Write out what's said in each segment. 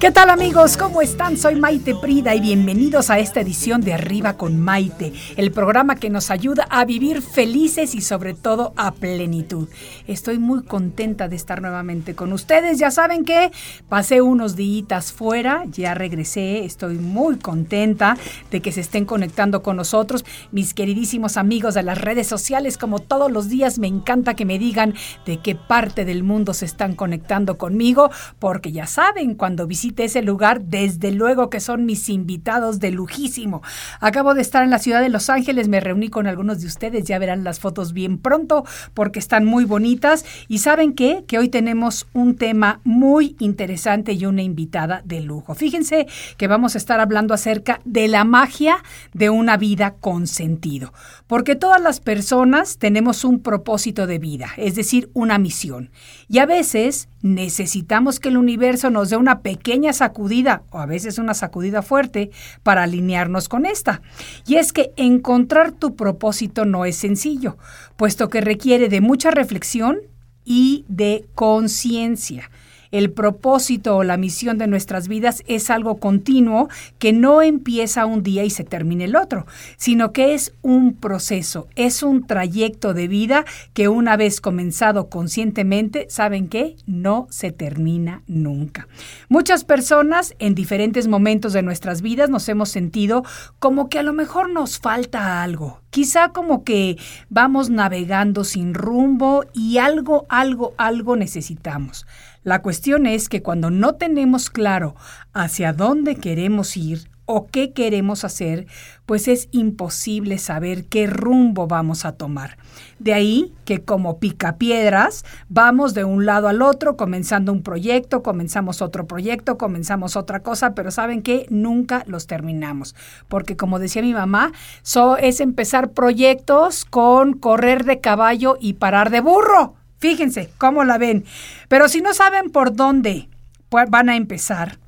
¿Qué tal amigos? ¿Cómo están? Soy Maite Prida y bienvenidos a esta edición de Arriba con Maite, el programa que nos ayuda a vivir felices y sobre todo a plenitud. Estoy muy contenta de estar nuevamente con ustedes. Ya saben que pasé unos días fuera, ya regresé, estoy muy contenta de que se estén conectando con nosotros. Mis queridísimos amigos de las redes sociales, como todos los días, me encanta que me digan de qué parte del mundo se están conectando conmigo, porque ya saben, cuando visito ese lugar, desde luego que son mis invitados de lujísimo. Acabo de estar en la ciudad de Los Ángeles, me reuní con algunos de ustedes, ya verán las fotos bien pronto porque están muy bonitas. Y saben qué? Que hoy tenemos un tema muy interesante y una invitada de lujo. Fíjense que vamos a estar hablando acerca de la magia de una vida con sentido. Porque todas las personas tenemos un propósito de vida, es decir, una misión. Y a veces necesitamos que el universo nos dé una pequeña sacudida o a veces una sacudida fuerte para alinearnos con esta. Y es que encontrar tu propósito no es sencillo, puesto que requiere de mucha reflexión y de conciencia el propósito o la misión de nuestras vidas es algo continuo que no empieza un día y se termina el otro, sino que es un proceso, es un trayecto de vida que una vez comenzado conscientemente, ¿saben qué? No se termina nunca. Muchas personas en diferentes momentos de nuestras vidas nos hemos sentido como que a lo mejor nos falta algo, quizá como que vamos navegando sin rumbo y algo, algo, algo necesitamos. La cuestión es que cuando no tenemos claro hacia dónde queremos ir o qué queremos hacer, pues es imposible saber qué rumbo vamos a tomar. De ahí que como picapiedras vamos de un lado al otro, comenzando un proyecto, comenzamos otro proyecto, comenzamos otra cosa, pero saben que nunca los terminamos. Porque como decía mi mamá, so es empezar proyectos con correr de caballo y parar de burro. Fíjense cómo la ven. Pero si no saben por dónde van a empezar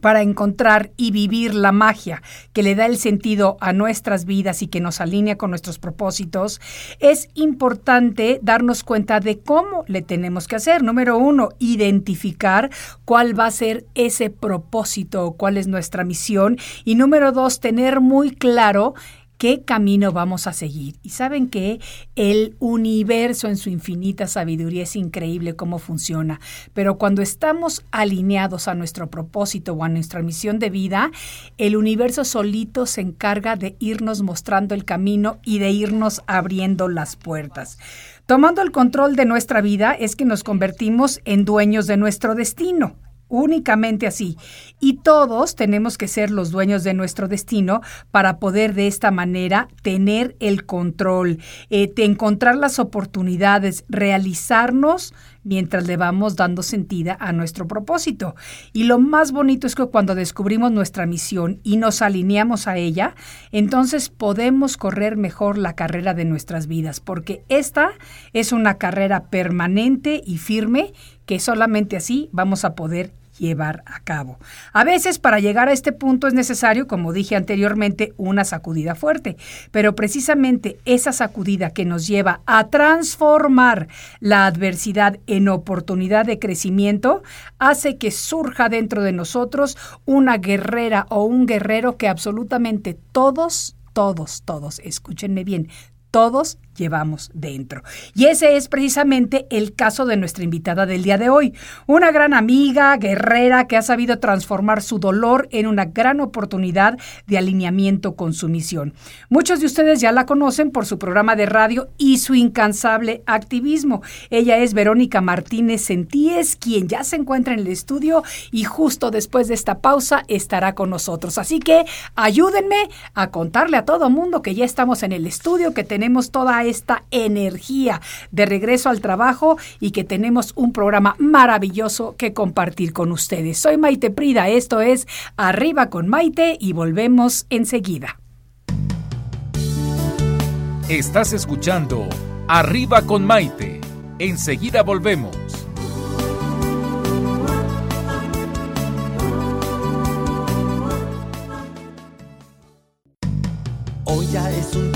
para encontrar y vivir la magia que le da el sentido a nuestras vidas y que nos alinea con nuestros propósitos, es importante darnos cuenta de cómo le tenemos que hacer. Número uno, identificar cuál va a ser ese propósito, cuál es nuestra misión. Y número dos, tener muy claro qué camino vamos a seguir. Y saben que el universo en su infinita sabiduría es increíble cómo funciona, pero cuando estamos alineados a nuestro propósito o a nuestra misión de vida, el universo solito se encarga de irnos mostrando el camino y de irnos abriendo las puertas. Tomando el control de nuestra vida es que nos convertimos en dueños de nuestro destino únicamente así. Y todos tenemos que ser los dueños de nuestro destino para poder de esta manera tener el control, eh, encontrar las oportunidades, realizarnos mientras le vamos dando sentido a nuestro propósito. Y lo más bonito es que cuando descubrimos nuestra misión y nos alineamos a ella, entonces podemos correr mejor la carrera de nuestras vidas, porque esta es una carrera permanente y firme que solamente así vamos a poder llevar a cabo. A veces para llegar a este punto es necesario, como dije anteriormente, una sacudida fuerte, pero precisamente esa sacudida que nos lleva a transformar la adversidad en oportunidad de crecimiento hace que surja dentro de nosotros una guerrera o un guerrero que absolutamente todos, todos, todos, escúchenme bien, todos llevamos dentro. Y ese es precisamente el caso de nuestra invitada del día de hoy, una gran amiga, guerrera, que ha sabido transformar su dolor en una gran oportunidad de alineamiento con su misión. Muchos de ustedes ya la conocen por su programa de radio y su incansable activismo. Ella es Verónica Martínez Sentíes, quien ya se encuentra en el estudio y justo después de esta pausa estará con nosotros. Así que ayúdenme a contarle a todo mundo que ya estamos en el estudio, que tenemos toda esta energía de regreso al trabajo y que tenemos un programa maravilloso que compartir con ustedes. Soy Maite Prida, esto es Arriba con Maite y volvemos enseguida. Estás escuchando Arriba con Maite. Enseguida volvemos. Hoy ya es un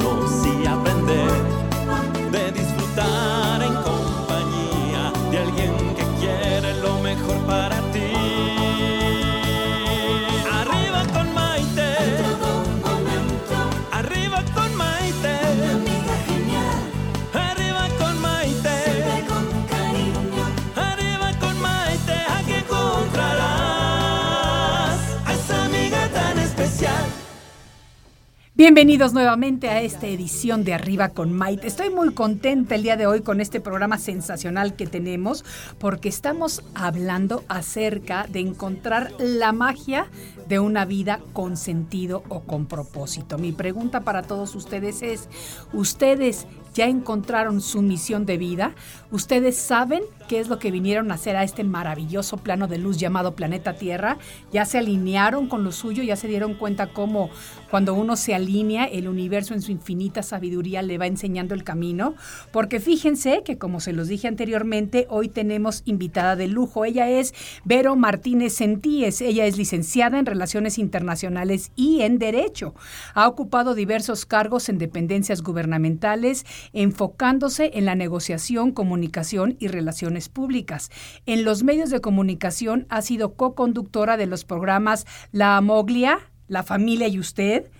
Bienvenidos nuevamente a esta edición de Arriba con Maite. Estoy muy contenta el día de hoy con este programa sensacional que tenemos porque estamos hablando acerca de encontrar la magia de una vida con sentido o con propósito. Mi pregunta para todos ustedes es, ¿ustedes ya encontraron su misión de vida? ¿Ustedes saben qué es lo que vinieron a hacer a este maravilloso plano de luz llamado planeta Tierra? ¿Ya se alinearon con lo suyo? ¿Ya se dieron cuenta cómo cuando uno se alinea, el universo en su infinita sabiduría le va enseñando el camino? Porque fíjense que, como se los dije anteriormente, hoy tenemos invitada de lujo. Ella es Vero Martínez Sentíes. Ella es licenciada en Relaciones Internacionales y en Derecho. Ha ocupado diversos cargos en dependencias gubernamentales, enfocándose en la negociación, comunicación y relaciones públicas. En los medios de comunicación ha sido co-conductora de los programas La Amoglia, La Familia y Usted,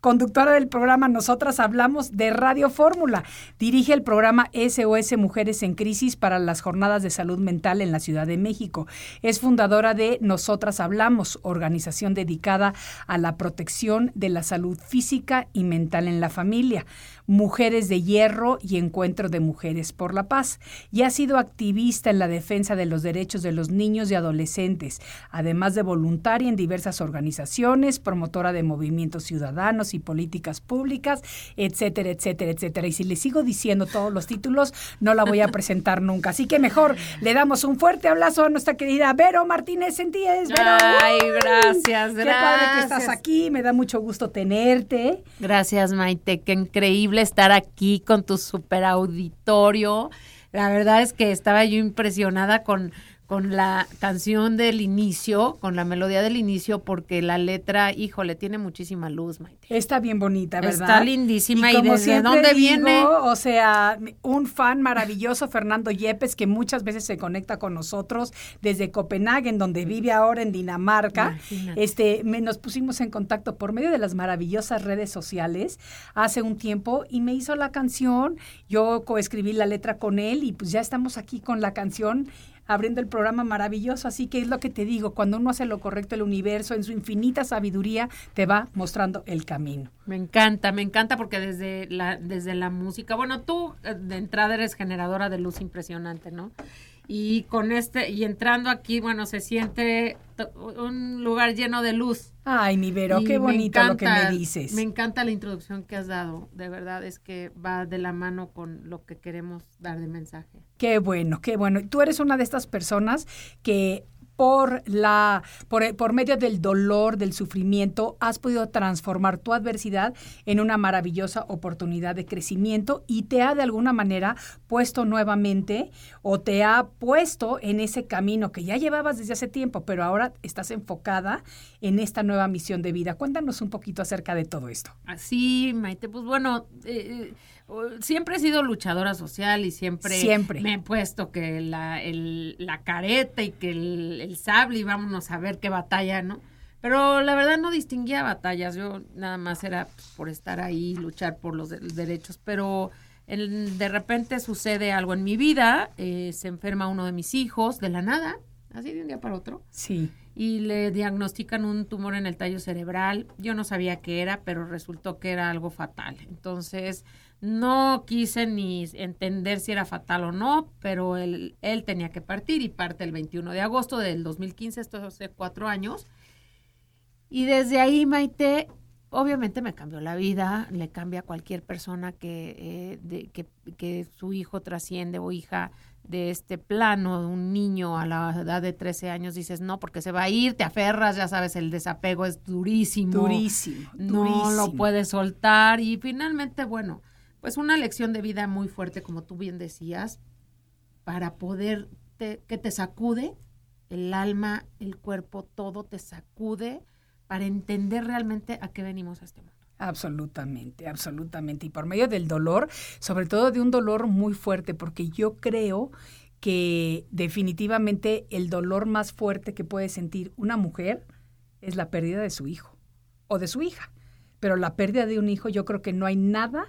conductora del programa Nosotras Hablamos de Radio Fórmula. Dirige el programa SOS Mujeres en Crisis para las Jornadas de Salud Mental en la Ciudad de México. Es fundadora de Nosotras Hablamos, organización dedicada a la protección de la salud física y mental en la familia. Mujeres de Hierro y Encuentro de Mujeres por la Paz, y ha sido activista en la defensa de los derechos de los niños y adolescentes, además de voluntaria en diversas organizaciones, promotora de movimientos ciudadanos y políticas públicas, etcétera, etcétera, etcétera. Y si le sigo diciendo todos los títulos, no la voy a presentar nunca. Así que mejor le damos un fuerte abrazo a nuestra querida Vero Martínez Sentíes. Vero, Ay, ¡uh! gracias, Qué padre que estás gracias. aquí, me da mucho gusto tenerte. Gracias, Maite. Qué increíble estar aquí con tu super auditorio. La verdad es que estaba yo impresionada con, con la canción del inicio, con la melodía del inicio, porque la letra, híjole, tiene muchísima luz, Maite. Está bien bonita, ¿verdad? Está lindísima. ¿Y como desde dónde digo, viene? O sea, un fan maravilloso, Fernando Yepes, que muchas veces se conecta con nosotros desde Copenhague, donde vive ahora en Dinamarca. Imagínate. Este, me- nos pusimos en contacto por medio de las maravillosas redes sociales hace un tiempo y me hizo la canción. Yo coescribí la letra con él y pues ya estamos aquí con la canción abriendo el programa maravilloso. Así que es lo que te digo, cuando uno hace lo correcto, el universo en su infinita sabiduría te va mostrando el camino. Me encanta, me encanta porque desde la, desde la música, bueno, tú eh, de entrada eres generadora de luz impresionante, ¿no? Y con este, y entrando aquí, bueno, se siente un lugar lleno de luz. Ay, mi Vero, Y qué bonito lo que me dices. Me encanta la introducción que has dado, de verdad es que va de la mano con lo que queremos dar de mensaje. Qué bueno, qué bueno. Tú eres una de estas personas que por la por, por, medio del dolor, del sufrimiento, has podido transformar tu adversidad en una maravillosa oportunidad de crecimiento y te ha de alguna manera puesto nuevamente o te ha puesto en ese camino que ya llevabas desde hace tiempo, pero ahora estás enfocada en esta nueva misión de vida. Cuéntanos un poquito acerca de todo esto. Así, Maite, pues bueno, eh, siempre he sido luchadora social y siempre, siempre. me he puesto que la, la careta y que el, sable y vámonos a ver qué batalla, ¿no? Pero la verdad no distinguía batallas, yo nada más era pues, por estar ahí, luchar por los derechos, pero de repente sucede algo en mi vida, eh, se enferma uno de mis hijos de la nada, así de un día para otro. Sí. Y le diagnostican un tumor en el tallo cerebral. Yo no sabía qué era, pero resultó que era algo fatal. Entonces, no quise ni entender si era fatal o no, pero él, él tenía que partir y parte el 21 de agosto del 2015, esto hace cuatro años. Y desde ahí, Maite, obviamente me cambió la vida, le cambia a cualquier persona que, eh, de, que, que, su hijo trasciende o hija de este plano, un niño a la edad de 13 años, dices, no, porque se va a ir, te aferras, ya sabes, el desapego es durísimo. Durísimo. No lo puedes soltar y finalmente, bueno, pues una lección de vida muy fuerte, como tú bien decías, para poder, que te sacude el alma, el cuerpo, todo te sacude para entender realmente a qué venimos a este mundo. Absolutamente, absolutamente. Y por medio del dolor, sobre todo de un dolor muy fuerte, porque yo creo que definitivamente el dolor más fuerte que puede sentir una mujer es la pérdida de su hijo o de su hija. Pero la pérdida de un hijo yo creo que no hay nada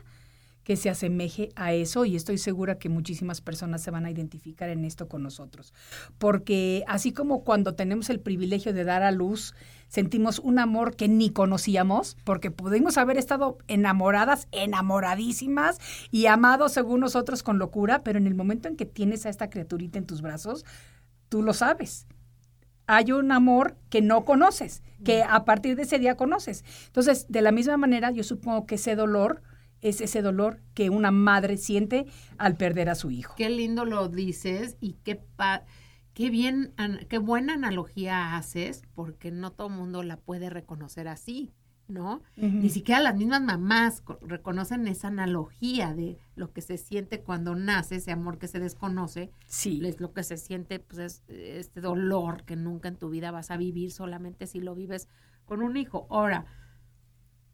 que se asemeje a eso y estoy segura que muchísimas personas se van a identificar en esto con nosotros. Porque así como cuando tenemos el privilegio de dar a luz, sentimos un amor que ni conocíamos, porque pudimos haber estado enamoradas, enamoradísimas y amados según nosotros con locura, pero en el momento en que tienes a esta criaturita en tus brazos, tú lo sabes hay un amor que no conoces, que a partir de ese día conoces. Entonces, de la misma manera, yo supongo que ese dolor es ese dolor que una madre siente al perder a su hijo. Qué lindo lo dices y qué, qué bien, qué buena analogía haces, porque no todo el mundo la puede reconocer así, ¿no? Ni siquiera las mismas mamás reconocen esa analogía de lo que se siente cuando nace, ese amor que se desconoce. Sí. Es lo que se siente, pues, es este dolor que nunca en tu vida vas a vivir solamente si lo vives con un hijo. Ahora,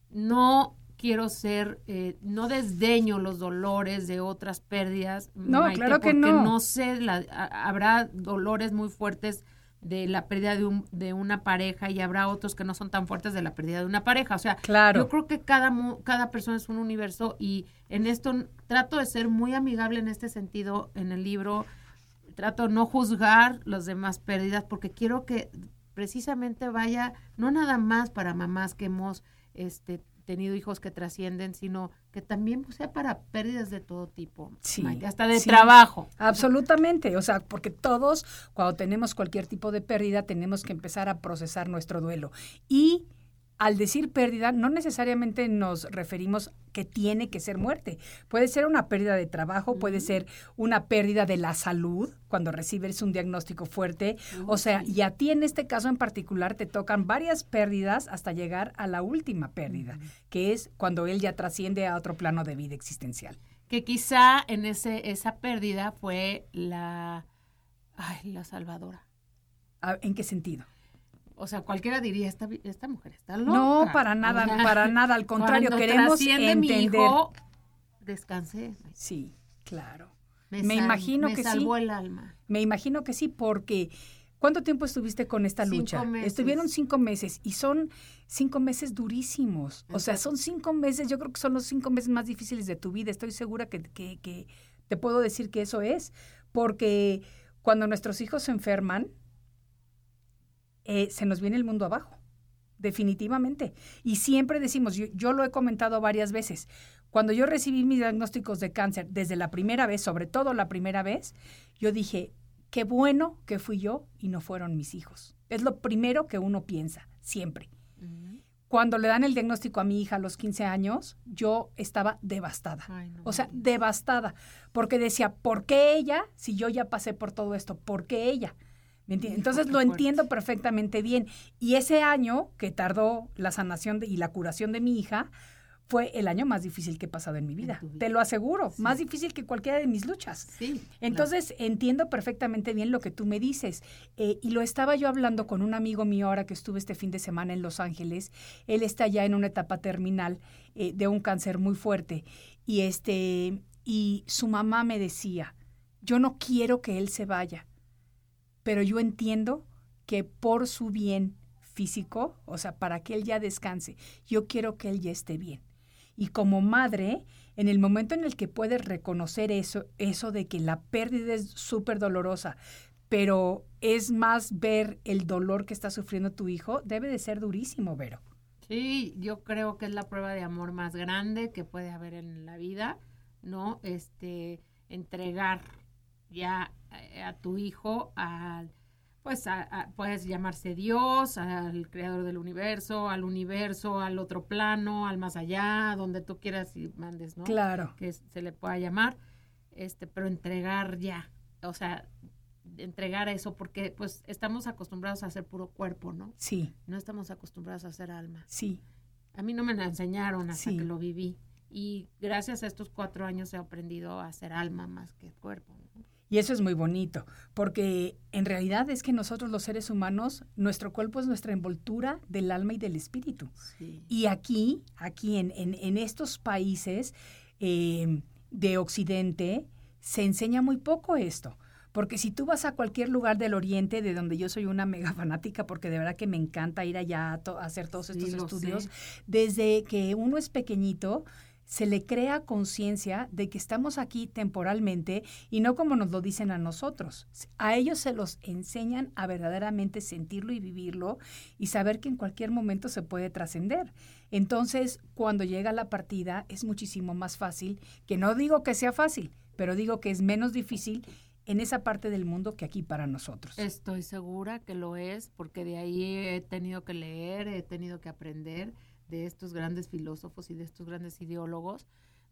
no quiero ser, eh, no desdeño los dolores de otras pérdidas. No, claro que no. no sé, habrá dolores muy fuertes de la pérdida de, un, de una pareja y habrá otros que no son tan fuertes de la pérdida de una pareja. O sea, claro. yo creo que cada, cada persona es un universo y en esto trato de ser muy amigable en este sentido en el libro. Trato de no juzgar las demás pérdidas porque quiero que precisamente vaya, no nada más para mamás que hemos este, tenido hijos que trascienden, sino que también pues, sea para pérdidas de todo tipo, sí, hasta de trabajo. Absolutamente, o sea, porque todos cuando tenemos cualquier tipo de pérdida tenemos que empezar a procesar nuestro duelo y al decir pérdida, no necesariamente nos referimos que tiene que ser muerte. Puede ser una pérdida de trabajo, puede ser una pérdida de la salud cuando recibes un diagnóstico fuerte. o sea, y a ti en este caso en particular te tocan varias pérdidas hasta llegar a la última pérdida, que es cuando él ya trasciende a otro plano de vida existencial. Que quizá en ese, esa pérdida fue la, ay, la salvadora. Ah, ¿En qué sentido? O sea, cualquiera diría, esta, esta mujer está loca. No, para nada, para nada. Al contrario, queremos entender. Mi hijo, descansé. Sí, claro. Me, imagino que salvó el alma. Me imagino que sí, porque ¿cuánto tiempo estuviste con esta lucha? Estuvieron cinco meses y son cinco meses durísimos. O sea, son cinco meses, yo creo que son los cinco meses más difíciles de tu vida. Estoy segura que, que, que te puedo decir que eso es, porque cuando nuestros hijos se enferman, eh, se nos viene el mundo abajo, definitivamente. Y siempre decimos, yo, lo he comentado varias veces, cuando yo recibí mis diagnósticos de cáncer, desde la primera vez, sobre todo la primera vez, yo dije, qué bueno que fui yo y no fueron mis hijos. Es lo primero que uno piensa, siempre. Cuando le dan el diagnóstico a mi hija a los 15 años, yo estaba devastada. o sea, devastada. Porque decía, ¿por qué ella? Si yo ya pasé por todo esto, ¿por qué ella? Entonces lo entiendo perfectamente bien. Y ese año que tardó la sanación de- y la curación de mi hija fue el año más difícil que he pasado en mi vida. Te lo aseguro, más difícil que cualquiera de mis luchas. Sí. Entonces entiendo perfectamente bien lo que tú me dices. Eh, y lo estaba yo hablando con un amigo mío ahora que estuve este fin de semana en Los Ángeles. Él está ya en una etapa terminal eh, de un cáncer muy fuerte. Y, este, y su mamá me decía, yo no quiero que él se vaya, pero yo entiendo que por su bien físico, o sea, para que él ya descanse, yo quiero que él ya esté bien. Y como madre, en el momento en el que puedes reconocer eso, eso de que la pérdida es súper dolorosa, pero es más ver el dolor que está sufriendo tu hijo, debe de ser durísimo, Vero. Sí, yo creo que es la prueba de amor más grande que puede haber en la vida, ¿no? Este, entregar ya a tu hijo al pues a- a- puedes llamarse Dios, al creador del universo, al universo, al otro plano, al más allá, donde tú quieras y mandes, ¿no? Claro. Que se le pueda llamar, este, pero entregar ya, o sea, entregar eso porque pues estamos acostumbrados a hacer puro cuerpo, ¿no? Sí, No estamos acostumbrados a hacer alma. sí, A mí no me la enseñaron hasta Sí. que lo viví. Y gracias a estos cuatro años he aprendido a hacer alma más que cuerpo. ¿no? Y eso es muy bonito, porque en realidad es que nosotros los seres humanos, nuestro cuerpo es nuestra envoltura del alma y del espíritu. Sí. Y aquí, aquí en, en- en estos países eh, de Occidente, se enseña muy poco esto. Porque si tú vas a cualquier lugar del Oriente, de donde yo soy una mega fanática, porque de verdad que me encanta ir allá a, to- a hacer todos estos estudios, desde que uno es pequeñito, se le crea conciencia de que estamos aquí temporalmente y no como nos lo dicen a nosotros. A ellos se los enseñan a verdaderamente sentirlo y vivirlo y saber que en cualquier momento se puede trascender. Entonces, cuando llega la partida es muchísimo más fácil, que no digo que sea fácil, pero digo que es menos difícil en esa parte del mundo que aquí para nosotros. Estoy segura que lo es, porque de ahí he tenido que leer, he tenido que aprender de estos grandes filósofos y de estos grandes ideólogos,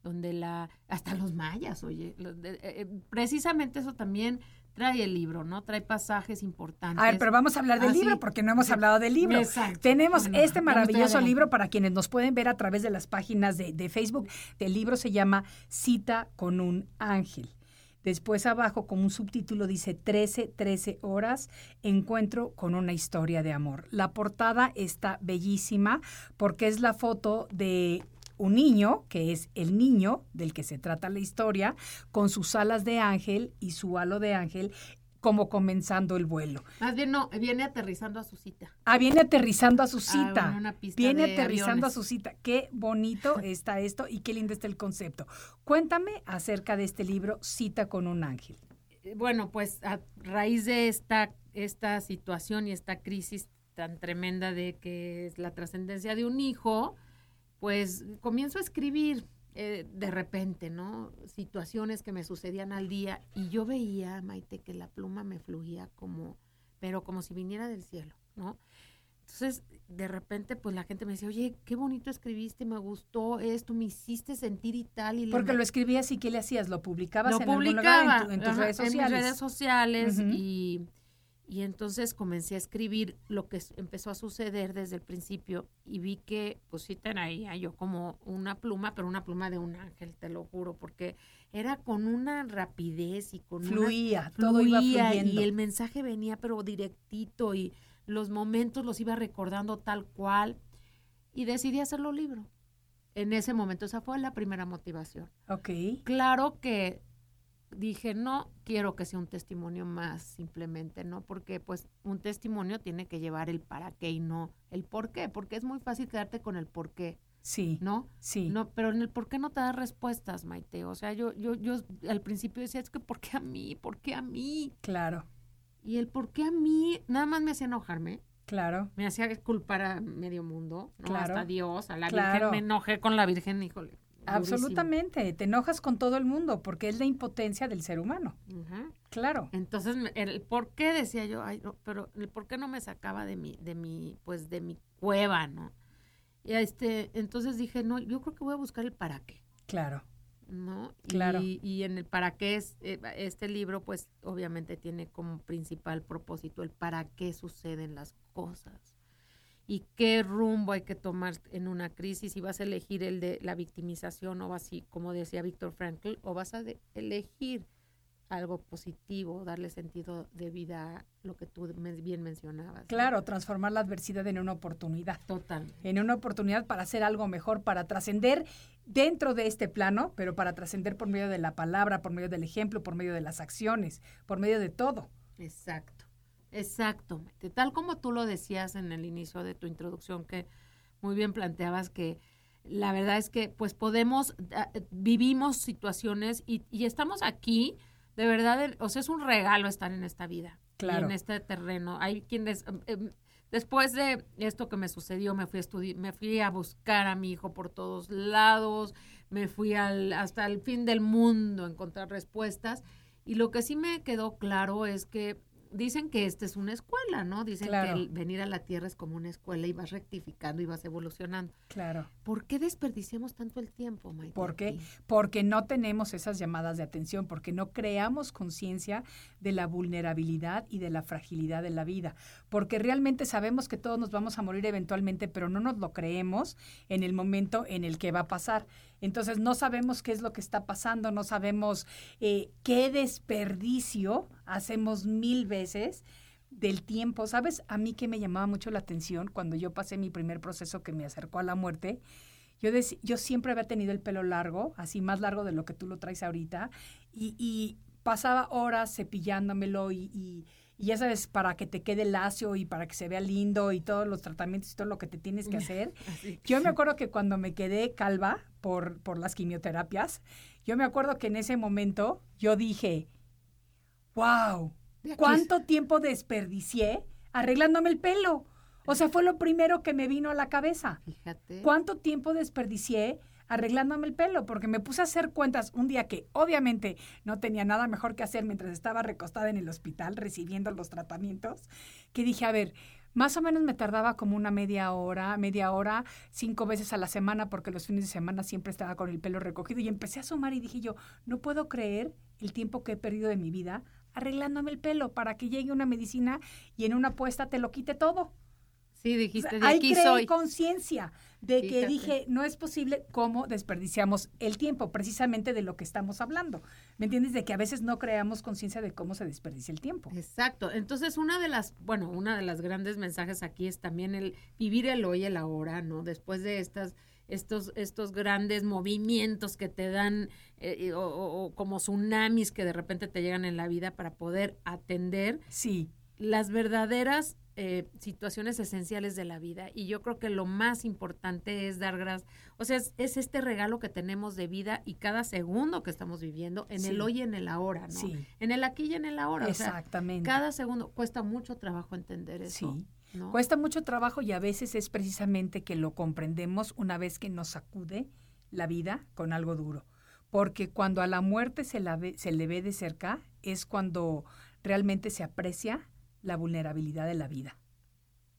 donde la, hasta los mayas, oye, eh, eh, precisamente eso también trae el libro, ¿no? Trae pasajes importantes. A ver, pero vamos a hablar del Ah, sí. libro porque no hemos Sí. hablado del libro. Exacto. Tenemos este maravilloso libro para quienes nos pueden ver a través de las páginas de, de Facebook. El libro se llama Cita con un ángel. Después abajo, como un subtítulo, dice 13, 13 horas, encuentro con una historia de amor. La portada está bellísima porque es la foto de un niño, que es el niño del que se trata la historia, con sus alas de ángel y su halo de ángel, como comenzando el vuelo. Más bien no, viene aterrizando a su cita. Ah, viene aterrizando a su Ah, cita. bueno, una pista viene de aterrizando aviones. a su cita. Qué bonito está esto y qué lindo está el concepto. Cuéntame acerca de este libro, Cita con un ángel. Eh, Bueno, pues a raíz de esta, esta situación y esta crisis tan tremenda de que es la trascendencia de un hijo, pues comienzo a escribir eh, de repente, ¿no? Situaciones que me sucedían al día y yo veía, Maite, que la pluma me fluía como, pero como si viniera del cielo, ¿no? Entonces, de repente, pues la gente me decía, oye, qué bonito escribiste, me gustó esto, me hiciste sentir y tal. Y Porque lo escribías y ¿qué le hacías? ¿Lo publicabas lo en algún publicaba lugar en, tu- en tus ajá, redes en mis sociales? redes sociales y, y entonces comencé a escribir lo que empezó a suceder desde el principio y vi que pues sí tenía yo como una pluma, pero una pluma de un ángel, te lo juro, porque era con una rapidez y con una- Fluía, todo iba fluía fluyendo. y el mensaje venía pero directito y los momentos los iba recordando tal cual y decidí hacerlo libro. En ese momento esa fue la primera motivación. Ok. Claro que dije, no quiero que sea un testimonio más simplemente, ¿no? Porque pues un testimonio tiene que llevar el para qué y no el por qué, porque es muy fácil quedarte con el por qué, Sí. ¿no? Sí. No, pero en el por qué no te das respuestas, Maite. O sea, yo, yo, yo al principio decía, es que ¿por qué a mí? ¿Por qué a mí? Claro, Y el por qué a mí nada más me hacía enojarme, claro. me hacía culpar a medio mundo, ¿no? Claro. Hasta Dios, a la Claro. Virgen, me enojé con la Virgen, híjole. Durísimo. Absolutamente. Te enojas con todo el mundo porque es la impotencia del ser humano. Claro. Entonces, el por qué decía yo, ay, no, pero el por qué no me sacaba de mi, de mi, pues de mi cueva, ¿no? Y este, entonces dije, no, yo creo que voy a buscar el para qué. Claro. ¿no? Claro. Y, y en el para qué es eh, este libro, pues obviamente tiene como principal propósito el para qué suceden las cosas y qué rumbo hay que tomar en una crisis, si vas a elegir el de la victimización o así, como decía Víctor Frankl, o vas a de- elegir algo positivo, darle sentido de vida a lo que tú bien mencionabas. ¿no? Claro, transformar la adversidad en una oportunidad. Total. En una oportunidad para hacer algo mejor, para trascender dentro de este plano, pero para trascender por medio de la palabra, por medio del ejemplo, por medio de las acciones, por medio de todo. Exacto, exacto. Tal como tú lo decías en el inicio de tu introducción, que muy bien planteabas que la verdad es que pues podemos, ah, vivimos situaciones y, y estamos aquí, de verdad, o sea, es un regalo estar en esta vida. y Claro. en este terreno. Hay quienes, em, em, después de esto que me sucedió, me fui a me fui a buscar a mi hijo por todos lados, me fui al, hasta el fin del mundo a encontrar respuestas. Y lo que sí me quedó claro es que dicen que esta es una escuela, ¿no? Dicen Claro. que el venir a la Tierra es como una escuela y vas rectificando y vas evolucionando. Claro. ¿Por qué desperdiciamos tanto el tiempo, Maite? ¿Por qué? aquí? Porque no tenemos esas llamadas de atención, porque no creamos conciencia de la vulnerabilidad y de la fragilidad de la vida, porque realmente sabemos que todos nos vamos a morir eventualmente, pero no nos lo creemos en el momento en el que va a pasar. Entonces no sabemos qué es lo que está pasando, no sabemos eh, qué desperdicio hacemos mil veces del tiempo. ¿Sabes? A mí que me llamaba mucho la atención cuando yo pasé mi primer proceso que me acercó a la muerte. Yo, yo siempre había tenido el pelo largo, así más largo de lo que tú lo traes ahorita, y, pasaba horas cepillándomelo y- y ya sabes, para que te quede lacio y para que se vea lindo y todos los tratamientos y todo lo que te tienes que hacer. Así. Yo me acuerdo que cuando me quedé calva por, por las quimioterapias, yo me acuerdo que en ese momento yo dije, wow, ¿cuánto tiempo desperdicié arreglándome el pelo? O sea, fue lo primero que me vino a la cabeza. Fíjate. ¿Cuánto tiempo desperdicié arreglándome el pelo? Porque me puse a hacer cuentas un día que obviamente no tenía nada mejor que hacer mientras estaba recostada en el hospital recibiendo los tratamientos, que dije, a ver, más o menos me tardaba como una media hora, media hora, cinco veces a la semana, porque los fines de semana siempre estaba con el pelo recogido y empecé a sumar y dije yo, no puedo creer el tiempo que he perdido de mi vida arreglándome el pelo para que llegue una medicina y en una apuesta te lo quite todo. Sí, dijiste, de aquí soy. conciencia de que dije, no es posible cómo desperdiciamos el tiempo, precisamente de lo que estamos hablando. ¿Me entiendes? De que a veces no creamos conciencia de cómo se desperdicia el tiempo. Exacto. Entonces, una de las, bueno, una de las grandes mensajes aquí es también el vivir el hoy, el ahora, ¿no? Después de estas, estos, estos grandes movimientos que te dan, eh, o como tsunamis que de repente te llegan en la vida para poder atender Sí, las verdaderas eh, situaciones esenciales de la vida. Y yo creo que lo más importante es dar gracias. O sea, es, es este regalo que tenemos de vida y cada segundo que estamos viviendo en Sí. el hoy y en el ahora, ¿no? Sí. En el aquí y en el ahora. o sea, exactamente. cada segundo cuesta mucho trabajo entender eso. Sí. ¿no? Cuesta mucho trabajo y a veces es precisamente que lo comprendemos una vez que nos sacude la vida con algo duro. Porque cuando a la muerte se, la ve- se le ve de cerca es cuando realmente se aprecia la vulnerabilidad de la vida.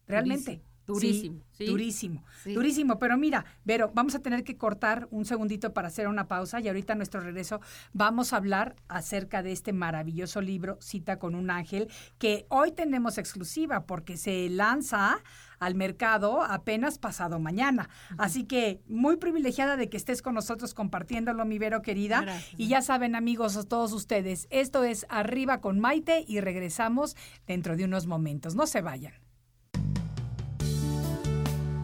Realmente. Sí, sí. Durísimo. Sí. Durísimo. Pero mira, Vero, vamos a tener que cortar un segundito para hacer una pausa y ahorita a nuestro regreso vamos a hablar acerca de este maravilloso libro, Cita con un ángel, que hoy tenemos exclusiva porque se lanza al mercado apenas pasado mañana. Así que muy privilegiada de que estés con nosotros compartiéndolo, mi Vero querida. Gracias. Y ya saben, amigos, todos ustedes, esto es Arriba con Maite y regresamos dentro de unos momentos. No se vayan.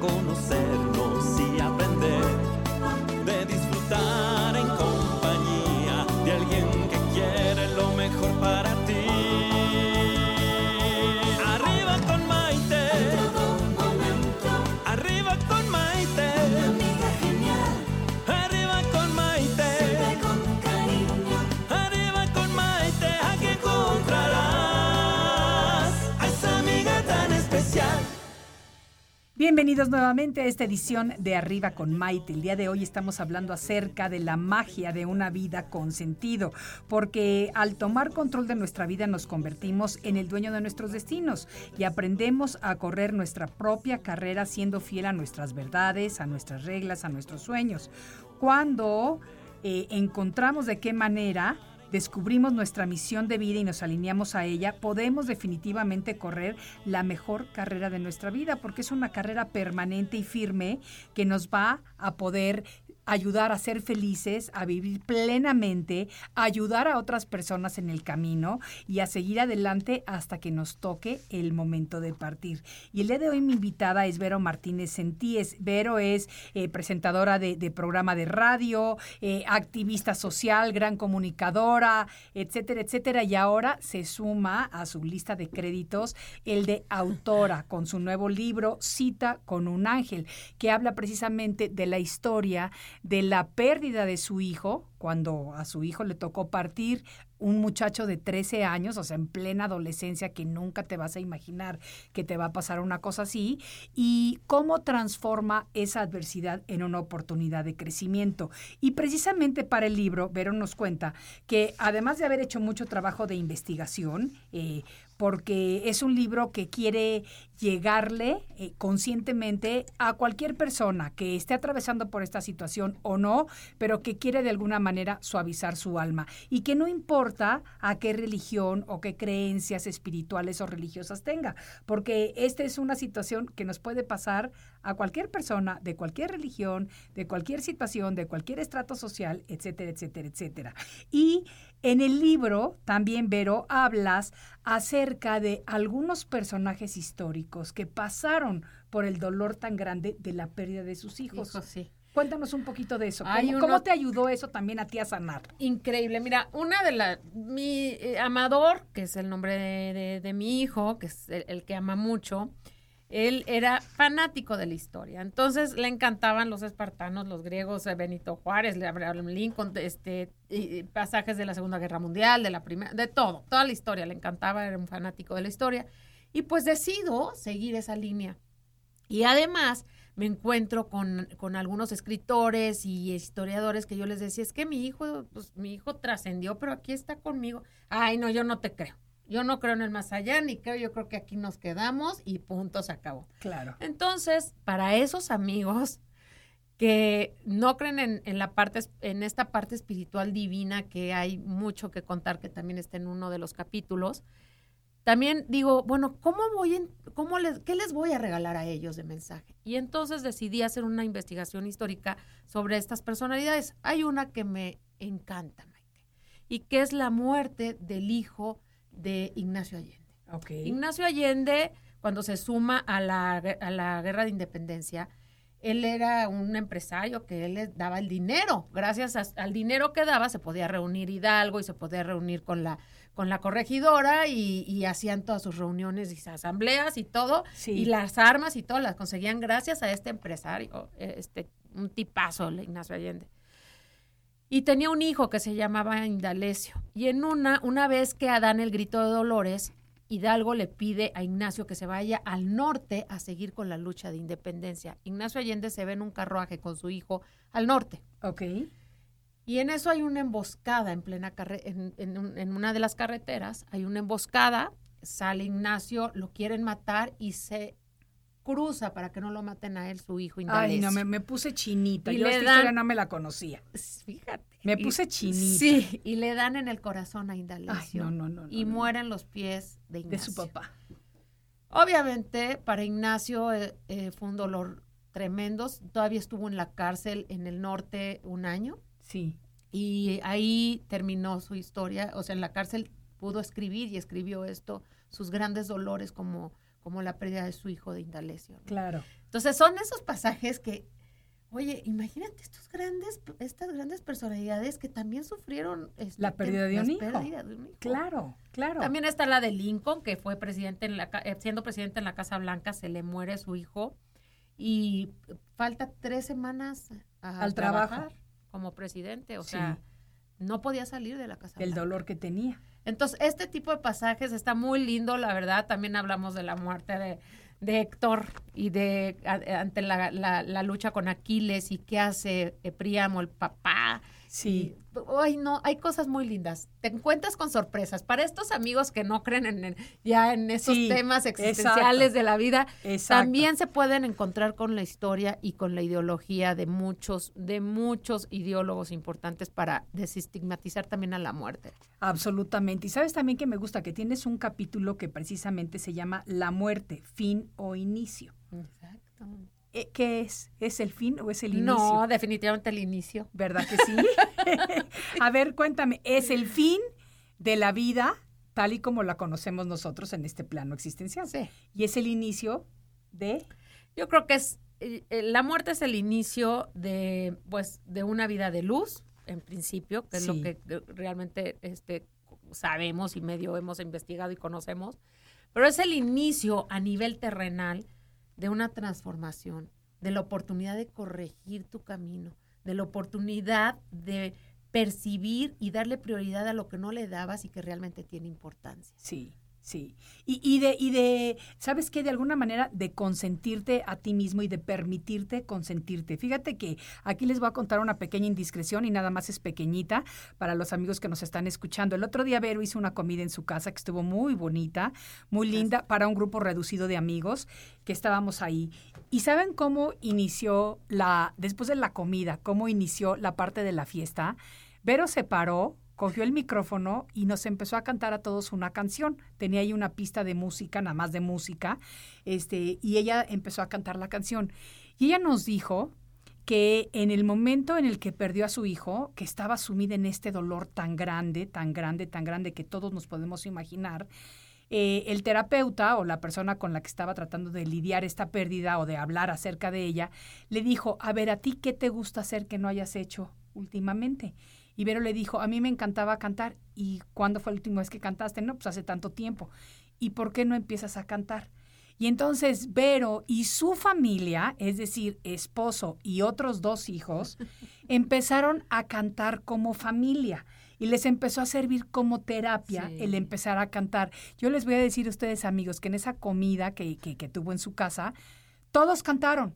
de conocernos y Bienvenidos nuevamente a esta edición de Arriba con Maite. El día de hoy estamos hablando acerca de la magia de una vida con sentido, porque al tomar control de nuestra vida nos convertimos en el dueño de nuestros destinos y aprendemos a correr nuestra propia carrera siendo fiel a nuestras verdades, a nuestras reglas, a nuestros sueños. Cuando eh, encontramos de qué manera descubrimos nuestra misión de vida y nos alineamos a ella, podemos definitivamente correr la mejor carrera de nuestra vida, porque es una carrera permanente y firme que nos va a poder ayudar a ser felices, a vivir plenamente, a ayudar a otras personas en el camino y a seguir adelante hasta que nos toque el momento de partir. Y el día de hoy mi invitada es Vero Martínez Sentíes. Vero es eh, presentadora de, programa de radio, eh, activista social, gran comunicadora, etcétera, etcétera. Y ahora se suma a su lista de créditos el de autora con su nuevo libro Cita con un ángel, que habla precisamente de la historia de la pérdida de su hijo, cuando a su hijo le tocó partir, un muchacho de 13 años, o sea, en plena adolescencia, que nunca te vas a imaginar que te va a pasar una cosa así, y cómo transforma esa adversidad en una oportunidad de crecimiento. Y precisamente para el libro, Vero nos cuenta que además de haber hecho mucho trabajo de investigación, eh, porque es un libro que quiere llegarle eh, conscientemente a cualquier persona que esté atravesando por esta situación o no, pero que quiere de alguna manera suavizar su alma. Y que no importa a qué religión o qué creencias espirituales o religiosas tenga, porque esta es una situación que nos puede pasar a cualquier persona de cualquier religión, de cualquier situación, de cualquier estrato social, etcétera, etcétera, etcétera. Y en el libro también, Vero, hablas acerca de algunos personajes históricos que pasaron por el dolor tan grande de la pérdida de sus hijos. sí. Cuéntanos un poquito de eso. ¿Cómo, te ayudó eso también a ti a sanar? Increíble. Mira, una de las... Mi eh, Amador, que es el nombre de, mi hijo, que es el, que ama mucho, él era fanático de la historia. Entonces le encantaban los espartanos, los griegos, eh, Benito Juárez, Abraham Lincoln, este, pasajes de la Segunda Guerra Mundial, de la primera, de todo, toda la historia. Le encantaba, era un fanático de la historia. Y pues decido seguir esa línea. Y además me encuentro con, con, algunos escritores y historiadores que yo les decía, es que mi hijo, pues mi hijo trascendió, pero aquí está conmigo. Ay, no, yo no te creo. Yo no creo en el más allá, ni creo, yo creo que aquí nos quedamos y punto, se acabó. Claro. Entonces, para esos amigos que no creen en, en, la parte, en esta parte espiritual divina que hay mucho que contar, que también está en uno de los capítulos, también digo, bueno, ¿cómo voy en, cómo les, qué les voy a regalar a ellos de mensaje? Y entonces decidí hacer una investigación histórica sobre estas personalidades. Hay una que me encanta, Maite, y que es la muerte del hijo de Ignacio Allende. Okay. Ignacio Allende, cuando se suma a la, a la guerra de independencia, él era un empresario que él les daba el dinero. Gracias al dinero que daba se podía reunir Hidalgo y se podía reunir con la con la corregidora y, hacían todas sus reuniones y asambleas y todo. Y las armas y todo las conseguían gracias a este empresario, este un tipazo, Ignacio Allende. Y tenía un hijo que se llamaba Indalecio. Y en una, una vez que Adán el grito de Dolores, Hidalgo le pide a Ignacio que se vaya al norte a seguir con la lucha de independencia. Ignacio Allende se ve en un carruaje con su hijo al norte. Ok. Y en eso hay una emboscada en plena en, en, una de las carreteras, hay una emboscada, sale Ignacio, lo quieren matar y se cruza para que no lo maten a él, su hijo Ay, no, me, puse chinita. Y Yo esta historia no me la conocía. Fíjate. Me puse chinita. Sí, y le dan en el corazón a Indalecio. Ay, no, no, no. Y mueren los pies de Ignacio. De su papá. Obviamente, para Ignacio eh, eh, fue un dolor tremendo. Todavía estuvo en la cárcel en el norte un año. Sí. Y ahí terminó su historia. O sea, en la cárcel pudo escribir y escribió esto, sus grandes dolores como como la pérdida de su hijo de Indalecio. Claro. Entonces son esos pasajes que, oye, imagínate estos grandes, estas grandes personalidades que también sufrieron este, la pérdida de, un hijo. Claro, claro. También está la de Lincoln, que fue presidente en la, eh, siendo presidente en la Casa Blanca, se le muere su hijo y falta tres semanas al trabajar como presidente, o sea, no podía salir de la Casa El dolor que tenía. Entonces, este tipo de pasajes está muy lindo, la verdad. También hablamos de la muerte de Héctor y de ante la, la, lucha con Aquiles y qué hace Príamo, el papá. Sí. Ay, no, hay cosas muy lindas. Te encuentras con sorpresas. Para estos amigos que no creen en, ya en esos temas existenciales de la vida, también se pueden encontrar con la historia y con la ideología de muchos, de muchos ideólogos importantes para desestigmatizar también a la muerte. Absolutamente. Y sabes también que me gusta que tienes un capítulo que precisamente se llama La muerte, fin o inicio. Exacto. Eh, ¿Qué es? ¿Es el fin o es el inicio? No, definitivamente el inicio. ¿Verdad que sí? A ver, cuéntame, ¿es el fin de la vida tal y como la conocemos nosotros en este plano existencial? Sí. ¿Y es el inicio de...? Yo creo que es... Eh, eh, la muerte es el inicio de, pues, de una vida de luz, en principio, que es lo que realmente este, sabemos y medio hemos investigado y conocemos, pero es el inicio a nivel terrenal de una transformación, de la oportunidad de corregir tu camino, de la oportunidad de percibir y darle prioridad a lo que no le dabas y que realmente tiene importancia. Sí. Sí, y, y, de, y de, ¿sabes qué? De alguna manera de consentirte a ti mismo y de permitirte consentirte. Fíjate que aquí les voy a contar una pequeña indiscreción y nada más es pequeñita para los amigos que nos están escuchando. El otro día Vero hizo una comida en su casa que estuvo muy bonita, muy linda para un grupo reducido de amigos que estábamos ahí. ¿Y saben cómo inició la, después de la comida, cómo inició la parte de la fiesta? Vero se paró cogió el micrófono y nos empezó a cantar a todos una canción. Tenía ahí una pista de música, nada más de música, este, y ella empezó a cantar la canción. Y ella nos dijo que en el momento en el que perdió a su hijo, que estaba sumida en este dolor tan grande, tan grande, tan grande que todos nos podemos imaginar, eh, el terapeuta o la persona con la que estaba tratando de lidiar esta pérdida o de hablar acerca de ella, le dijo, a ver, ¿a ti qué te gusta hacer que no hayas hecho últimamente? Y Vero le dijo, a mí me encantaba cantar. ¿Y cuándo fue la última vez que cantaste? No, pues hace tanto tiempo. ¿Y por qué no empiezas a cantar? Y entonces Vero y su familia, es decir, esposo y otros dos hijos, empezaron a cantar como familia y les empezó a servir como terapia el empezar a cantar. Yo les voy a decir a ustedes, amigos, que en esa comida que, que, que tuvo en su casa, todos cantaron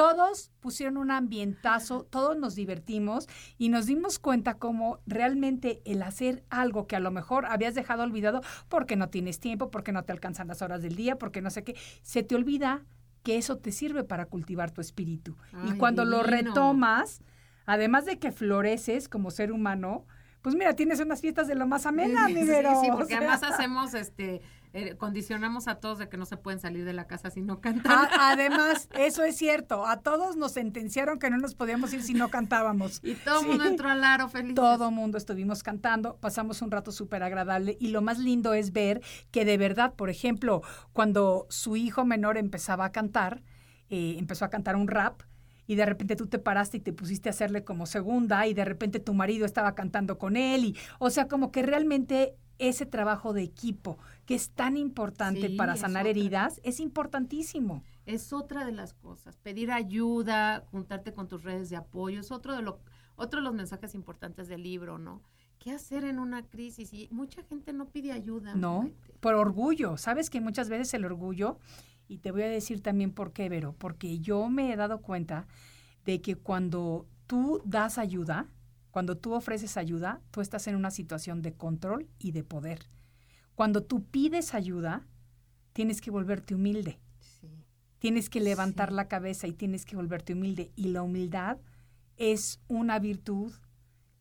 todos pusieron un ambientazo, todos nos divertimos y nos dimos cuenta cómo realmente el hacer algo que a lo mejor habías dejado olvidado porque no tienes tiempo, porque no te alcanzan las horas del día, porque no sé qué, se te olvida que eso te sirve para cultivar tu espíritu. y cuando lo retomas, además de que floreces como ser humano, pues mira, tienes unas fiestas de lo más amena, mi Sí, sí, porque además hacemos, este, eh, condicionamos a todos de que no se pueden salir de la casa si no cantan. además, eso es cierto, a todos nos sentenciaron que no nos podíamos ir si no cantábamos. Y todo el mundo entró al aro feliz. Todo el mundo estuvimos cantando, pasamos un rato súper agradable y lo más lindo es ver que de verdad, por ejemplo, cuando su hijo menor empezaba a cantar, eh, empezó a cantar un rap, y de repente tú te paraste y te pusiste a hacerle como segunda y de repente tu marido estaba cantando con él y o sea como que realmente ese trabajo de equipo que es tan importante para sanar heridas es importantísimo. Es otra de las cosas, pedir ayuda, juntarte con tus redes de apoyo, es otro de lo otro de los mensajes importantes del libro, ¿no? ¿Qué hacer en una crisis? Y mucha gente no pide ayuda. No, por orgullo. Sabes que muchas veces el orgullo y te voy a decir también por qué, Vero, porque yo me he dado cuenta de que cuando tú das ayuda, cuando tú ofreces ayuda, tú estás en una situación de control y de poder. Cuando tú pides ayuda, tienes que volverte humilde. Tienes que levantar la cabeza y tienes que volverte humilde. Y la humildad es una virtud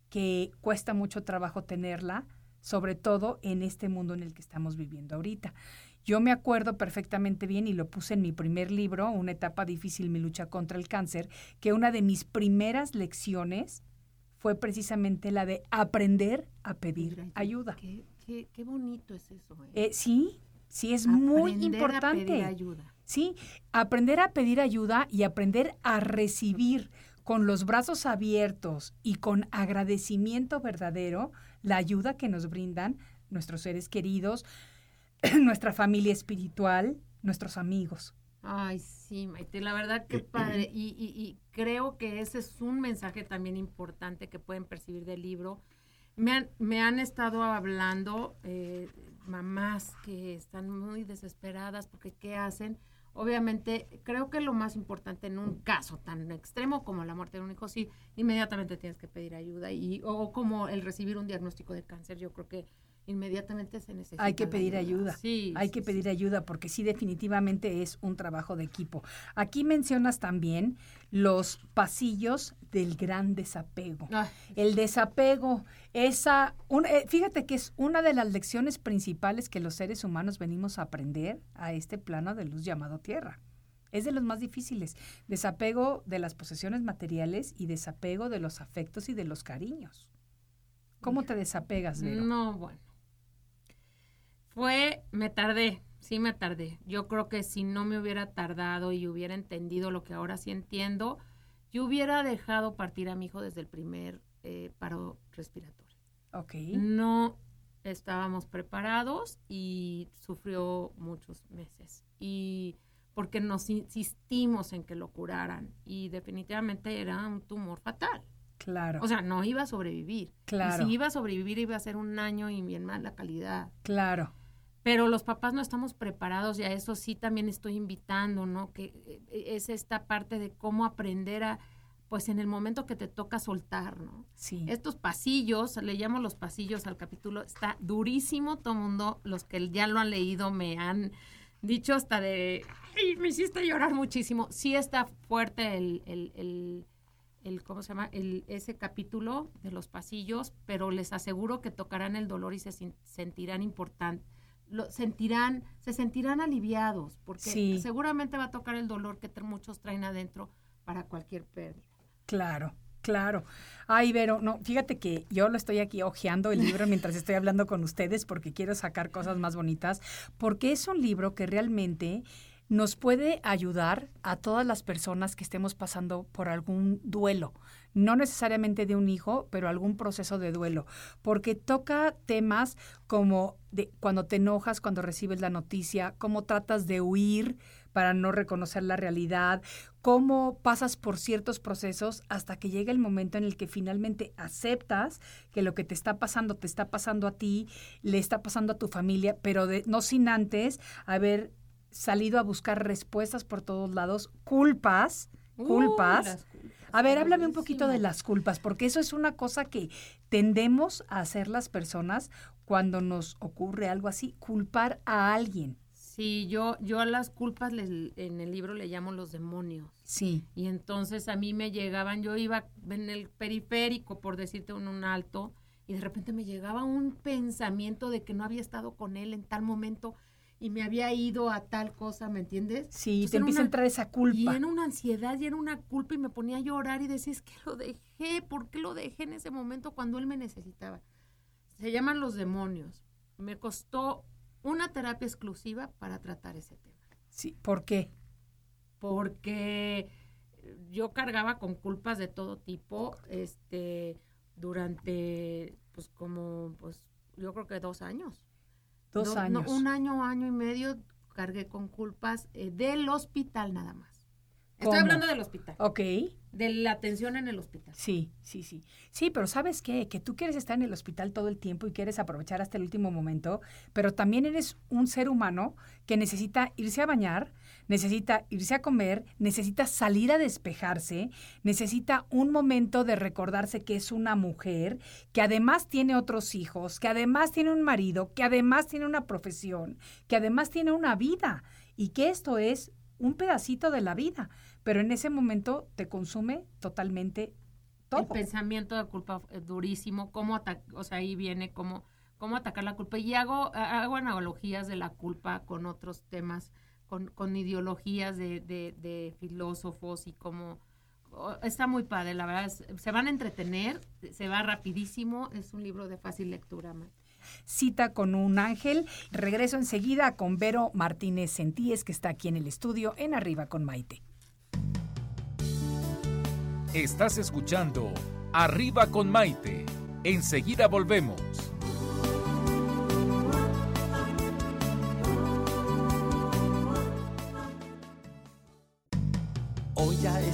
que cuesta mucho trabajo tenerla, sobre todo en este mundo en el que estamos viviendo ahorita. Yo me acuerdo perfectamente bien y lo puse en mi primer libro, Una etapa difícil, mi lucha contra el cáncer, que una de mis primeras lecciones fue precisamente la de aprender a pedir ayuda. Qué, qué, bonito es eso. ¿eh? Eh, sí, sí, es muy importante. A pedir ayuda. Sí, aprender a pedir ayuda y aprender a recibir con los brazos abiertos y con agradecimiento verdadero la ayuda que nos brindan nuestros seres queridos, nuestra familia espiritual, nuestros amigos. Ay, sí, Maite, la verdad que padre. Y, y, creo que ese es un mensaje también importante que pueden percibir del libro. Me han, me han estado hablando eh, mamás que están muy desesperadas porque ¿qué hacen? obviamente, creo que lo más importante en un caso tan extremo como la muerte de un hijo, sí, inmediatamente tienes que pedir ayuda y o como el recibir un diagnóstico de cáncer, yo creo que inmediatamente se necesita. Hay que pedir ayuda. Sí, hay que pedir ayuda porque sí definitivamente es un trabajo de equipo. Aquí mencionas también los pasillos del gran desapego. El desapego, esa, eh, fíjate que es una de las lecciones principales que los seres humanos venimos a aprender a este plano de luz llamado Tierra. Es de los más difíciles. Desapego de las posesiones materiales y desapego de los afectos y de los cariños. ¿Cómo te desapegas, Vero? No, bueno fue, me tardé, sí me tardé. Yo creo que si no me hubiera tardado y hubiera entendido lo que ahora sí entiendo, yo hubiera dejado partir a mi hijo desde el primer eh, paro respiratorio. Ok. No estábamos preparados y sufrió muchos meses. Y porque nos insistimos en que lo curaran y definitivamente era un tumor fatal. Claro. O sea, no iba a sobrevivir. Claro. Y si iba a sobrevivir iba a ser un año y bien mala calidad. Claro pero los papás no estamos preparados y a eso sí también estoy invitando, ¿no? Que eh, es esta parte de cómo aprender a, pues en el momento que te toca soltar, ¿no? Sí. Estos pasillos, le llamo los pasillos al capítulo, está durísimo, todo mundo, los que ya lo han leído me han dicho hasta de, Ay, me hiciste llorar muchísimo. Sí está fuerte el, el, el, el, ¿cómo se llama? El, ese capítulo de los pasillos, pero les aseguro que tocarán el dolor y se sentirán importantes lo sentirán, se sentirán aliviados, porque seguramente va a tocar el dolor que muchos traen adentro para cualquier pérdida. Claro. Claro. Ay, Vero, no, fíjate que yo lo estoy aquí hojeando el libro mientras estoy hablando con ustedes porque quiero sacar cosas más bonitas, porque es un libro que realmente nos puede ayudar a todas las personas que estemos pasando por algún duelo, no necesariamente de un hijo, pero algún proceso de duelo, porque toca temas como de cuando te enojas, cuando recibes la noticia, cómo tratas de huir para no reconocer la realidad, cómo pasas por ciertos procesos hasta que llega el momento en el que finalmente aceptas que lo que te está pasando te está pasando a ti, le está pasando a tu familia, pero no sin antes haber salido a buscar respuestas por todos lados, culpas, culpas. a ver, háblame un poquito de las culpas, porque eso es una cosa que tendemos a hacer las personas cuando nos ocurre algo así, culpar a alguien. Sí, yo, yo a las culpas en el libro le llamo los demonios. Sí. Y entonces a mí me llegaban, yo iba en el periférico, por decirte en un alto, y de repente me llegaba un pensamiento de que no había estado con él en tal momento y me había ido a tal cosa, ¿me entiendes? Sí, te empieza a entrar esa culpa. Y era una ansiedad y era una culpa y me ponía a llorar y decía, es que lo dejé, ¿por qué lo dejé en ese momento cuando él me necesitaba? Se llaman los demonios. Me costó una terapia exclusiva para tratar ese tema. Sí, ¿por qué? Porque yo cargaba con culpas de todo tipo, este, durante, pues como, pues yo creo que dos años. Dos años. un año, año y medio cargué con culpas eh, del hospital nada más. Estoy hablando del hospital. Ok. De la atención en el hospital. Sí, sí, sí. Sí, pero ¿sabes qué? Que tú quieres estar en el hospital todo el tiempo y quieres aprovechar hasta el último momento, pero también eres un ser humano que necesita irse a bañar, necesita irse a comer, necesita salir a despejarse, necesita un momento de recordarse que es una mujer, que además tiene otros hijos, que además tiene un marido, que además tiene una profesión, que además tiene una vida y que esto es un pedacito de la vida, pero en ese momento te consume totalmente todo. El pensamiento de culpa durísimo, cómo o sea, ahí viene cómo, cómo atacar la culpa. Y hago, hago analogías de la culpa con otros temas, con, con ideologías de, de, filósofos y cómo... Está muy padre, la verdad, se van a entretener, se va rapidísimo, es un libro de fácil lectura cita con un ángel. Regreso enseguida con Vero Martínez Sentíes, que está aquí en el estudio en Arriba con Maite. Estás escuchando Arriba con Maite. Enseguida volvemos.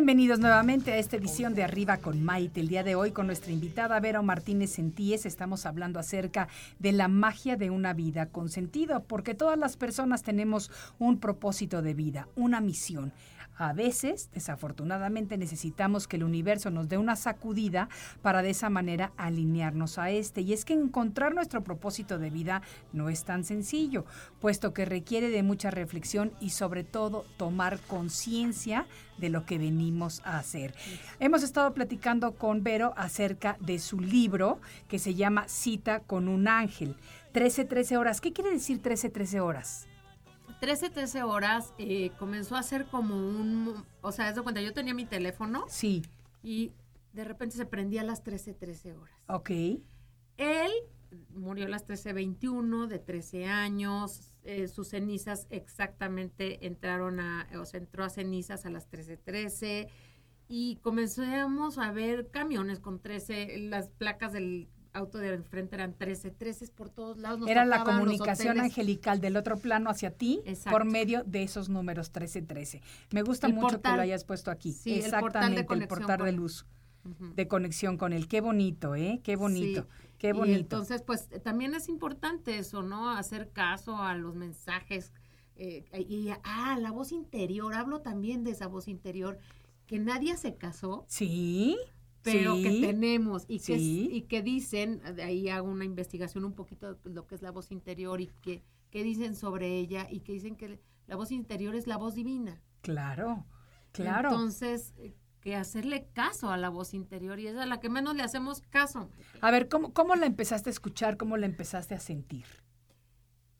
Bienvenidos nuevamente a esta edición de Arriba con Maite. El día de hoy con nuestra invitada Vera Martínez Sentíes estamos hablando acerca de la magia de una vida con sentido, porque todas las personas tenemos un propósito de vida, una misión. A veces, desafortunadamente, necesitamos que el universo nos dé una sacudida para de esa manera alinearnos a este. Y es que encontrar nuestro propósito de vida no es tan sencillo, puesto que requiere de mucha reflexión y sobre todo tomar conciencia de lo que venimos a hacer. Hemos estado platicando con Vero acerca de su libro que se llama Cita con un ángel. 13, 13 horas. ¿Qué quiere decir 13, 13 horas? 13, 13 horas eh, comenzó a ser como un... O sea, es de cuenta, yo tenía mi teléfono Sí, y de repente se prendía a las 13, 13 horas. ok. Él murió a las 13.21, de 13 años. eh, sus cenizas exactamente entraron a, o sea, entró a cenizas a las 13.13. y comenzamos a ver camiones con 13, las placas del auto de enfrente eran 13, 13 por todos lados. nos Era la comunicación angelical del otro plano hacia ti Exacto. por medio de esos números 1313. Me gusta El mucho que lo hayas puesto aquí. Sí, el portal de Exactamente, el portal de luz de conexión con él. Qué bonito, ¿eh? Qué bonito. Sí. Qué Y bonito. entonces, pues también es importante eso, ¿no? Hacer caso a los mensajes. eh, y, ah, la voz interior. Hablo también de esa voz interior que nadie se casó, sí. Pero sí. que tenemos y que, Sí. y que dicen, de ahí hago una investigación un poquito de lo que es la voz interior y que, que dicen sobre ella y que dicen que la voz interior es la voz divina. Claro, claro. Entonces, eh, que hacerle caso a la voz interior y es a la que menos le hacemos caso. a ver, ¿cómo, ¿cómo la empezaste a escuchar? ¿Cómo la empezaste a sentir?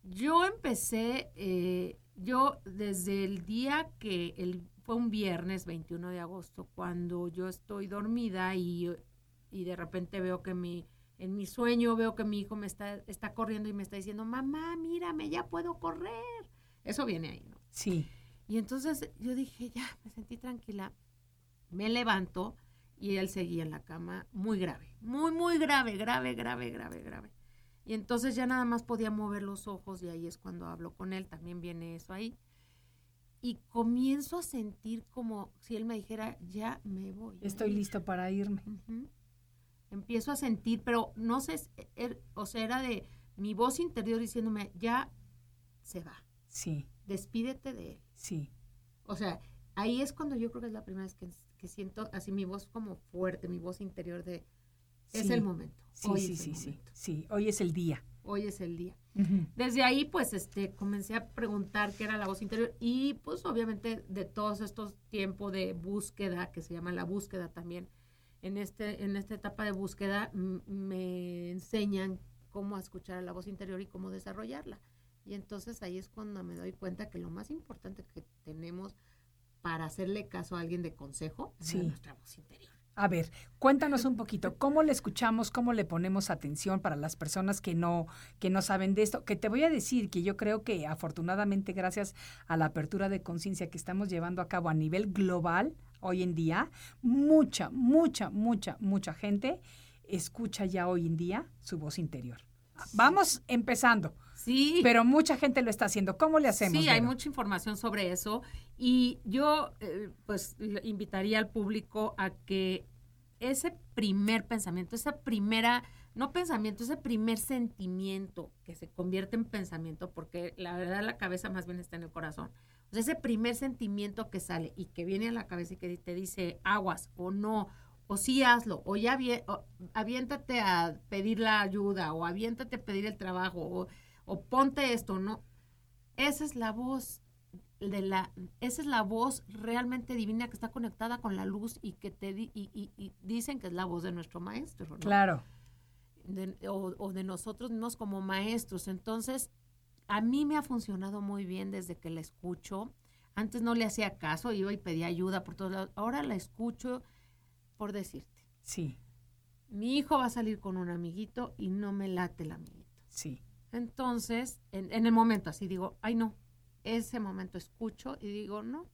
Yo empecé, eh, yo desde el día que el, fue un viernes 21 de agosto, cuando yo estoy dormida y, y de repente veo que mi, en mi sueño veo que mi hijo me está, está corriendo y me está diciendo, mamá, mírame, ya puedo correr. Eso viene ahí, ¿no? Sí. Y entonces yo dije, ya, me sentí tranquila. Me levanto y él seguía en la cama muy grave, muy, muy grave, grave, grave, grave, grave. Y entonces ya nada más podía mover los ojos y ahí es cuando hablo con él, también viene eso ahí. Y comienzo a sentir como si él me dijera, ya me voy. Estoy ir". listo para irme. Empiezo a sentir, pero no sé, er- o sea, era de mi voz interior diciéndome, ya se va, Sí, despídete de él. sí. O sea, ahí es cuando yo creo que es la primera vez que, que siento así mi voz como fuerte, mi voz interior de es Sí. el momento. Sí, hoy sí, sí, sí. Sí, hoy es el día. Hoy es el día. Desde ahí, pues, este, comencé a preguntar qué era la voz interior y, pues, obviamente, de todos estos tiempos de búsqueda, que se llama la búsqueda también, en este, en esta etapa de búsqueda me enseñan cómo escuchar a la voz interior y cómo desarrollarla. Y entonces ahí es cuando me doy cuenta que lo más importante que tenemos para hacerle caso a alguien de consejo es nuestra voz interior. A ver, cuéntanos un poquito, ¿cómo le escuchamos, cómo le ponemos atención para las personas que no, que no saben de esto? Que te voy a decir que yo creo que afortunadamente gracias a la apertura de conciencia que estamos llevando a cabo a nivel global hoy en día, mucha, mucha, mucha, mucha gente escucha ya hoy en día su voz interior. Vamos empezando, Sí. pero mucha gente lo está haciendo. ¿Cómo le hacemos? Sí, hay mucha información sobre eso y yo eh, pues invitaría al público a que ese primer pensamiento, esa primera, no pensamiento, ese primer sentimiento que se convierte en pensamiento, porque la verdad la cabeza más bien está en el corazón. Ese primer sentimiento que sale y que viene a la cabeza y que te dice aguas o no, o sí hazlo, o ya o aviéntate a pedir la ayuda, o aviéntate a pedir el trabajo, o, o ponte esto, ¿no? Esa es la voz de la, esa es la voz realmente divina que está conectada con la luz y que te di- y, y- y dicen que es la voz de nuestro maestro, ¿no? Claro. De- o, o de nosotros mismos como maestros. Entonces, a mí me ha funcionado muy bien desde que la escucho. Antes no le hacía caso, iba y pedía ayuda por todos lados. Ahora la escucho por decirte. Sí, Mi hijo va a salir con un amiguito y no me late el amiguito. sí. Entonces, en, en el momento así digo, ay no, ese momento escucho y digo, no.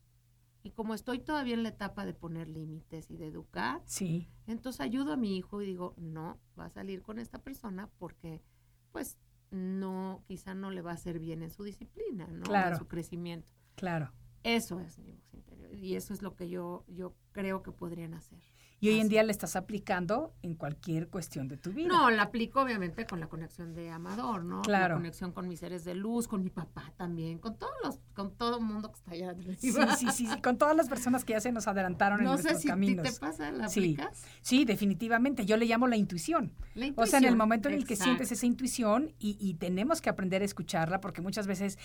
Y como estoy todavía en la etapa de poner límites y de educar, Sí, entonces ayudo a mi hijo y digo, no, va a salir con esta persona porque, pues, no, quizá no le va a hacer bien en su disciplina, ¿no? Claro. En su crecimiento. claro. Eso es mi voz interior y eso es lo que yo, yo creo que podrían hacer. Y hoy en día la estás aplicando en cualquier cuestión de tu vida. No, la aplico obviamente con la conexión de Amador, ¿no? Claro. La conexión con mis seres de luz, con mi papá también, con todos los, con todo el mundo que está allá arriba. Sí, sí, sí, sí, con todas las personas que ya se nos adelantaron en No sé nuestros si a ti caminos. te pasa, ¿la sí, aplicas? sí, definitivamente. Yo le llamo la intuición. La O sea, en el intuición, momento en el que sientes esa intuición y, y tenemos que aprender a escucharla porque muchas veces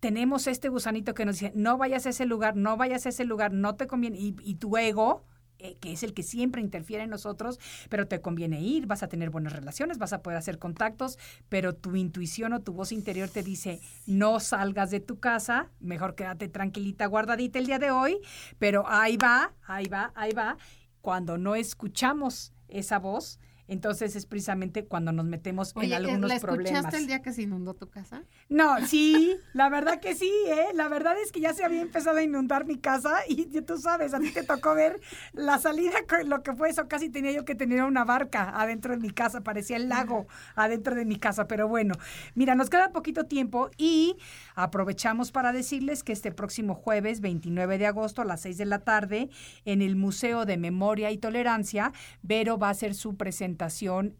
tenemos este gusanito que nos dice, no vayas a ese lugar, no vayas a ese lugar, no te conviene. Y, y tu ego, eh, que es el que siempre interfiere en nosotros, pero te conviene ir, vas a tener buenas relaciones, vas a poder hacer contactos, pero tu intuición o tu voz interior te dice, no salgas de tu casa, mejor quédate tranquilita, guardadita el día de hoy, pero ahí va, ahí va, ahí va. Cuando no escuchamos esa voz, entonces es precisamente cuando nos metemos Oye, en algunos ¿la escuchaste problemas. el día que se inundó tu casa? No, sí, la verdad que sí, ¿eh? La verdad es que ya se había empezado a inundar mi casa y tú sabes, a ti te tocó ver la salida, lo que fue eso, casi tenía yo que tener una barca adentro de mi casa, parecía el lago adentro de mi casa, pero bueno, mira, nos queda poquito tiempo y aprovechamos para decirles que este próximo jueves, 29 de agosto a las 6 de la tarde, en el Museo de Memoria y Tolerancia, Vero va a hacer su presentación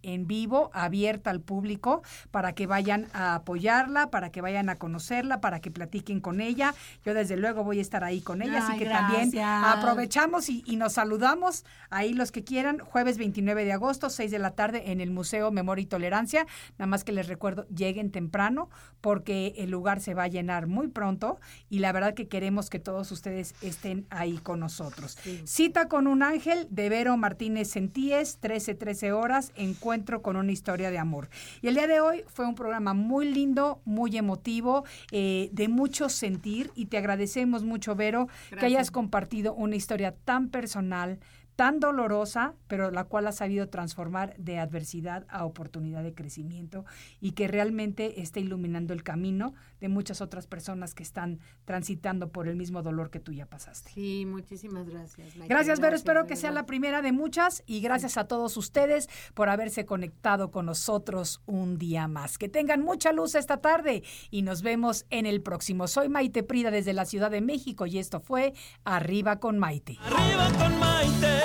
en vivo, abierta al público, para que vayan a apoyarla, para que vayan a conocerla, para que platiquen con ella. Yo desde luego voy a estar ahí con ella, así que también aprovechamos y, y nos saludamos ahí los que quieran, jueves 29 de agosto, 6 de la tarde en el Museo Memoria y Tolerancia. Nada más que les recuerdo, lleguen temprano porque el lugar se va a llenar muy pronto y la verdad que queremos que todos ustedes estén ahí con nosotros. Cita con un ángel de Vero Martínez Sentíes, 13, 13 horas, encuentro con una historia de amor. Y el día de hoy fue un programa muy lindo, muy emotivo, eh, de mucho sentir y te agradecemos mucho, Vero, que hayas compartido una historia tan personal, tan dolorosa, pero la cual has sabido transformar de adversidad a oportunidad de crecimiento y que realmente está iluminando el camino de muchas otras personas que están transitando por el mismo dolor que tú ya pasaste. Sí, muchísimas gracias. Maite. Gracias, Vero. Espero que sea la primera de muchas y gracias a todos ustedes por haberse conectado con nosotros un día más. Que tengan mucha luz esta tarde y nos vemos en el próximo. Soy Maite Prida desde la Ciudad de México y esto fue Arriba con Maite. Arriba con Maite.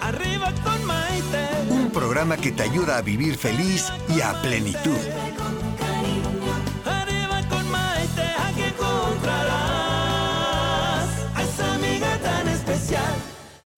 Arriba con Maite. Un programa que te ayuda a vivir feliz y a plenitud.